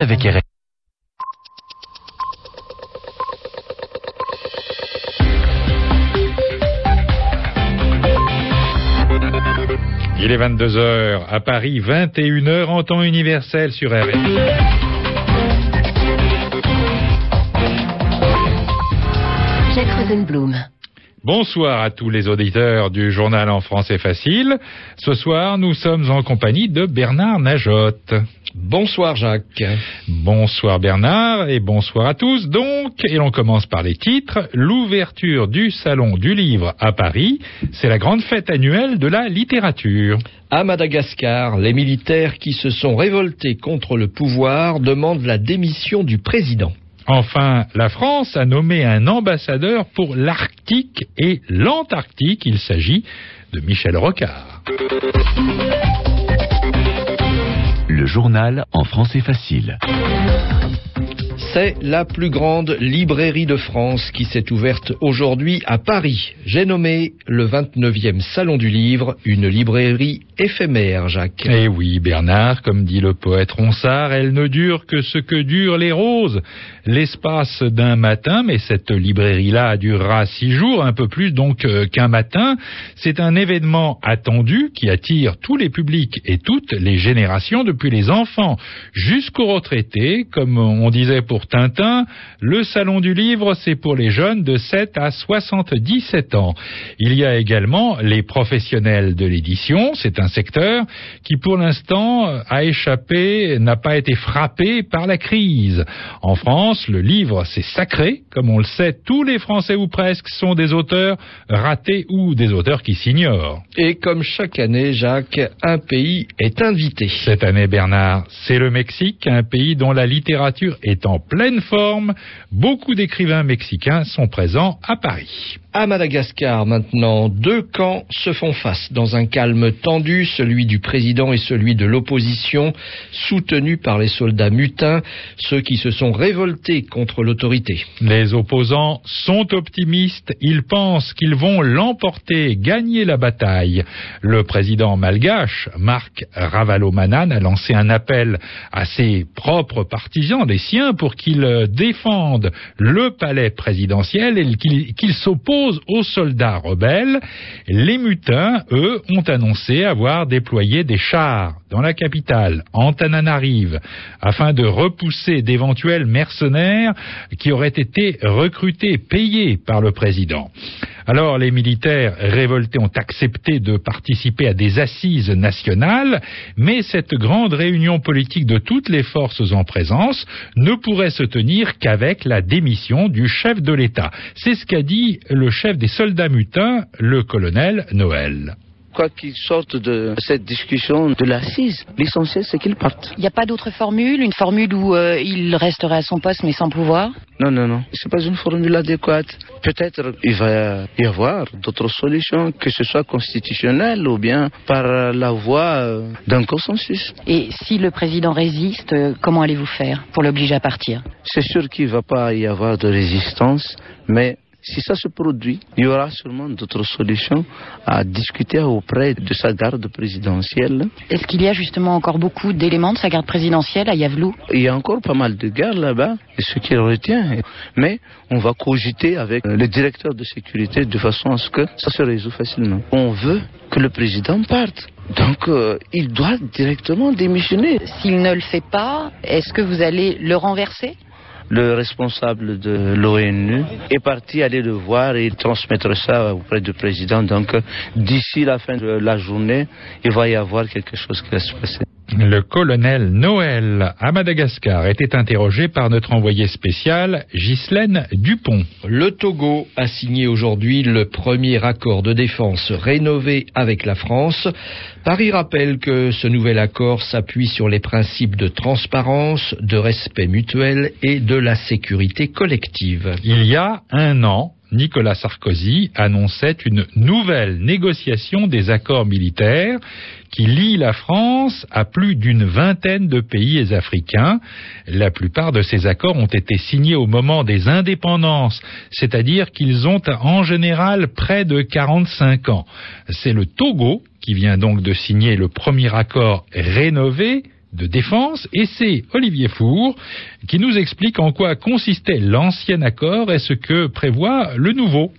avec RFI. Il est 22h à Paris, 21h en temps universel sur RFI. Jacques Rosenblum. Bonsoir à tous les auditeurs du journal en français facile. Ce soir, nous sommes en compagnie de Bernard Najotte. Bonsoir Jacques. Bonsoir Bernard et bonsoir à tous. Donc, et l'on commence par les titres. L'ouverture du Salon du Livre à Paris, c'est la grande fête annuelle de la littérature. À Madagascar, les militaires qui se sont révoltés contre le pouvoir demandent la démission du président. Enfin, la France a nommé un ambassadeur pour l'Arctique et l'Antarctique. Il s'agit de Michel Rocard. Le journal en français facile. C'est la plus grande librairie de France qui s'est ouverte aujourd'hui à Paris. J'ai nommé le 29e Salon du Livre une librairie éphémère, Jacques. Eh oui, Bernard, comme dit le poète Ronsard, elle ne dure que ce que durent les roses. L'espace d'un matin, mais cette librairie-là durera six jours, un peu plus donc euh, qu'un matin. C'est un événement attendu qui attire tous les publics et toutes les générations, depuis les enfants jusqu'aux retraités, comme on disait pour Tintin, le salon du livre, c'est pour les jeunes de 7 à 77 ans. Il y a également les professionnels de l'édition, c'est un secteur qui pour l'instant a échappé, n'a pas été frappé par la crise. En France, le livre, c'est sacré, comme on le sait, tous les Français ou presque sont des auteurs ratés ou des auteurs qui s'ignorent. Et comme chaque année, Jacques, un pays est invité. Cette année, Bernard, c'est le Mexique, un pays dont la littérature est en pleine forme. Beaucoup d'écrivains mexicains sont présents à Paris. À Madagascar, maintenant, deux camps se font face dans un calme tendu, celui du président et celui de l'opposition, soutenus par les soldats mutins, ceux qui se sont révoltés contre l'autorité. Les opposants sont optimistes, ils pensent qu'ils vont l'emporter, gagner la bataille. Le président malgache, Marc Ravalomanan, a lancé un appel à ses propres partisans, des siens, pour qu'ils défendent le palais présidentiel et qu'ils qu'ils aux soldats rebelles. Les mutins, eux, ont annoncé avoir déployé des chars dans la capitale, Antananarive, afin de repousser d'éventuels mercenaires qui auraient été recrutés, payés par le président. Alors les militaires révoltés ont accepté de participer à des assises nationales, mais cette grande réunion politique de toutes les forces en présence ne pourrait se tenir qu'avec la démission du chef de l'État. C'est ce qu'a dit le chef des soldats mutins, le colonel Noël. Quoi qu'ils sortent de cette discussion de l'assise, l'essentiel c'est qu'ils partent. Il n'y a pas d'autre formule Une formule où euh, il resterait à son poste mais sans pouvoir? Non, non, non. C'est pas une formule adéquate. Peut-être il va y avoir d'autres solutions, que ce soit constitutionnel ou bien par la voie euh, d'un consensus. Et si le président résiste, euh, comment allez-vous faire pour l'obliger à partir? C'est sûr qu'il va pas y avoir de résistance, mais si ça se produit, il y aura sûrement d'autres solutions à discuter auprès de sa garde présidentielle. Est-ce qu'il y a justement encore beaucoup d'éléments de sa garde présidentielle à Yavlou Il y a encore pas mal de guerres là-bas, et ce qui retient. Mais on va cogiter avec le directeur de sécurité de façon à ce que ça se résout facilement. On veut que le président parte. Donc, euh, il doit directement démissionner. S'il ne le fait pas, est-ce que vous allez le renverser? Le responsable de l'ONU est parti aller le voir et transmettre ça auprès du président. Donc, d'ici la fin de la journée, il va y avoir quelque chose qui va se passer. Le colonel Noël à Madagascar était interrogé par notre envoyé spécial Ghislaine Dupont. Le Togo a signé aujourd'hui le premier accord de défense rénové avec la France. Paris rappelle que ce nouvel accord s'appuie sur les principes de transparence, de respect mutuel et de la sécurité collective. Il y a un an, Nicolas Sarkozy annonçait une nouvelle négociation des accords militaires qui lie la France à plus d'une vingtaine de pays africains. La plupart de ces accords ont été signés au moment des indépendances, c'est-à-dire qu'ils ont en général près de 45 ans. C'est le Togo qui vient donc de signer le premier accord rénové de défense et c'est Olivier Four qui nous explique en quoi consistait l'ancien accord et ce que prévoit le nouveau.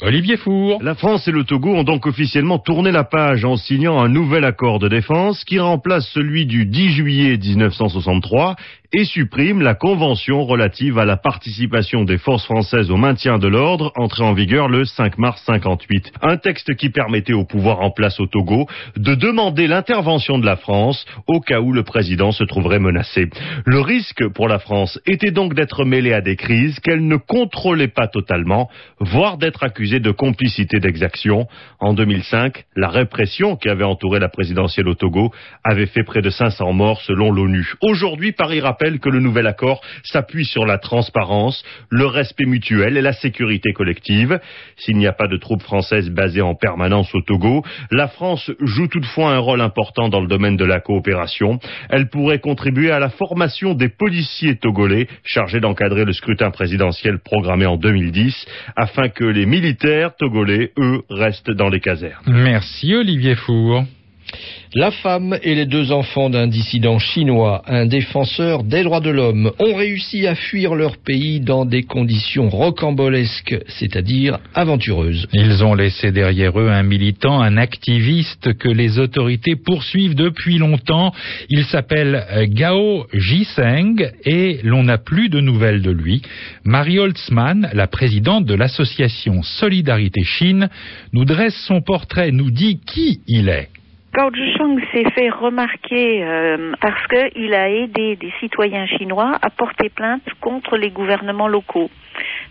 Olivier Four. La France et le Togo ont donc officiellement tourné la page en signant un nouvel accord de défense qui remplace celui du 10 juillet 1963 et supprime la convention relative à la participation des forces françaises au maintien de l'ordre, entrée en vigueur le 5 mars 58. Un texte qui permettait au pouvoir en place au Togo de demander l'intervention de la France au cas où le président se trouverait menacé. Le risque pour la France était donc d'être mêlée à des crises qu'elle ne contrôlait pas totalement, voire d'être accusée de complicité d'exaction. En 2005, la répression qui avait entouré la présidentielle au Togo avait fait près de 500 morts selon l'ONU. Aujourd'hui, Paris rappelle que le nouvel accord s'appuie sur la transparence, le respect mutuel et la sécurité collective. S'il n'y a pas de troupes françaises basées en permanence au Togo, la France joue toutefois un rôle important dans le domaine de la coopération. Elle pourrait contribuer à la formation des policiers togolais chargés d'encadrer le scrutin présidentiel programmé en 2010 afin que les militaires togolais, eux, restent dans les casernes. Merci Olivier Four. La femme et les deux enfants d'un dissident chinois, un défenseur des droits de l'homme, ont réussi à fuir leur pays dans des conditions rocambolesques, c'est-à-dire aventureuses. Ils ont laissé derrière eux un militant, un activiste que les autorités poursuivent depuis longtemps. Il s'appelle euh, Gao Jiseng et l'on n'a plus de nouvelles de lui. Marie Holtzmann, la présidente de l'association Solidarité Chine, nous dresse son portrait, nous dit qui il est. Gao Zhisheng s'est fait remarquer euh, parce qu'il a aidé des citoyens chinois à porter plainte contre les gouvernements locaux.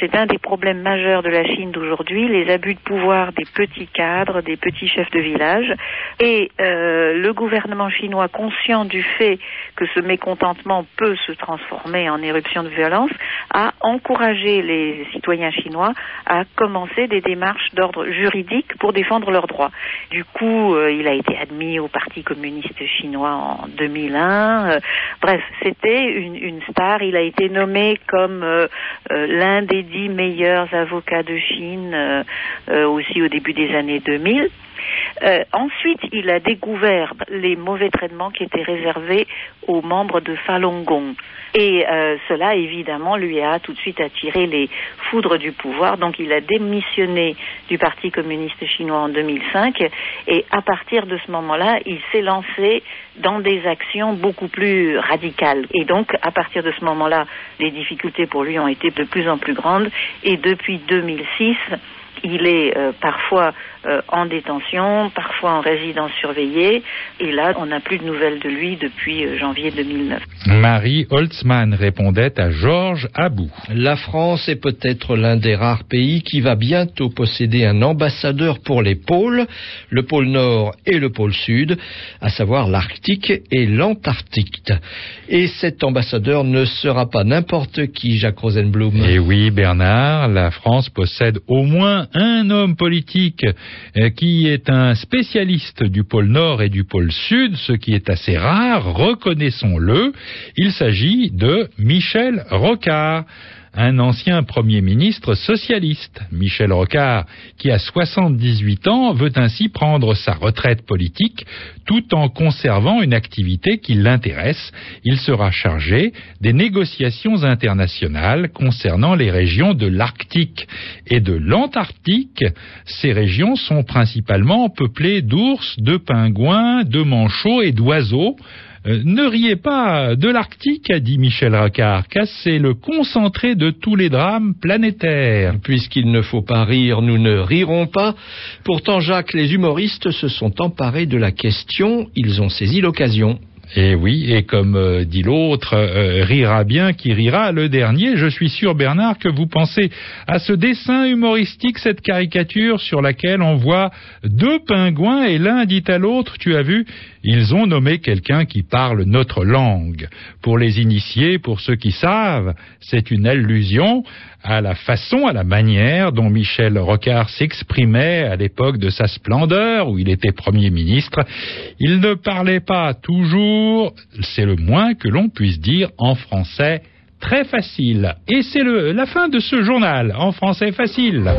C'est un des problèmes majeurs de la Chine d'aujourd'hui, les abus de pouvoir des petits cadres, des petits chefs de village. Et euh, le gouvernement chinois, conscient du fait que ce mécontentement peut se transformer en éruption de violence, a encouragé les citoyens chinois à commencer des démarches d'ordre juridique pour défendre leurs droits. Du coup, euh, il a été admis au Parti communiste chinois en 2001. Euh, bref, c'était une, star. Il a été nommé comme l'un des dix meilleurs avocats de Chine euh, euh, aussi au début des années 2000. Euh, ensuite, il a découvert les mauvais traitements qui étaient réservés aux membres de Falun Gong. Et euh, cela, évidemment, lui a tout de suite attiré les foudres du pouvoir. Donc, il a démissionné du Parti communiste chinois en 2005. Et à partir de ce moment-là, il s'est lancé dans des actions beaucoup plus radicales. Et donc, à partir de ce moment-là, les difficultés pour lui ont été de plus en plus grandes. Et depuis 2006, il est euh, parfois euh, en détention, parfois en résidence surveillée. Et là, on n'a plus de nouvelles de lui depuis euh, janvier 2009. Marie Holtzmann répondait à Georges Abou. La France est peut-être l'un des rares pays qui va bientôt posséder un ambassadeur pour les pôles, le pôle Nord et le pôle Sud, à savoir l'Arctique et l'Antarctique. Et cet ambassadeur ne sera pas n'importe qui, Jacques Rosenblum. Et oui, Bernard, la France possède au moins un homme politique euh, qui est un spécialiste du pôle Nord et du pôle Sud, ce qui est assez rare, reconnaissons-le. Il s'agit de Michel Rocard un ancien Premier ministre socialiste, Michel Rocard, qui a 78 ans veut ainsi prendre sa retraite politique tout en conservant une activité qui l'intéresse. Il sera chargé des négociations internationales concernant les régions de l'Arctique et de l'Antarctique. Ces régions sont principalement peuplées d'ours, de pingouins, de manchots et d'oiseaux. Euh, ne riez pas de l'Arctique, a dit Michel Rocard, car c'est le concentré de tous les drames planétaires. Puisqu'il ne faut pas rire, nous ne rirons pas. Pourtant, Jacques, les humoristes se sont emparés de la question, ils ont saisi l'occasion. Et oui, et comme euh, dit l'autre, euh, rira bien qui rira le dernier. Je suis sûr, Bernard, que vous pensez à ce dessin humoristique, cette caricature sur laquelle on voit deux pingouins et l'un dit à l'autre, tu as vu, ils ont nommé quelqu'un qui parle notre langue. Pour les initiés, pour ceux qui savent, c'est une allusion à la façon, à la manière dont Michel Rocard s'exprimait à l'époque de sa splendeur, où il était Premier ministre. Il ne parlait pas toujours, c'est le moins que l'on puisse dire en français très facile. Et c'est la fin de ce journal en français facile.